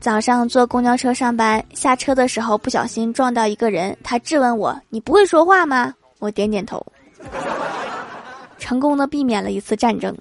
早上坐公交车上班，下车的时候不小心撞到一个人，他质问我，你不会说话吗？我点点头。成功的避免了一次战争。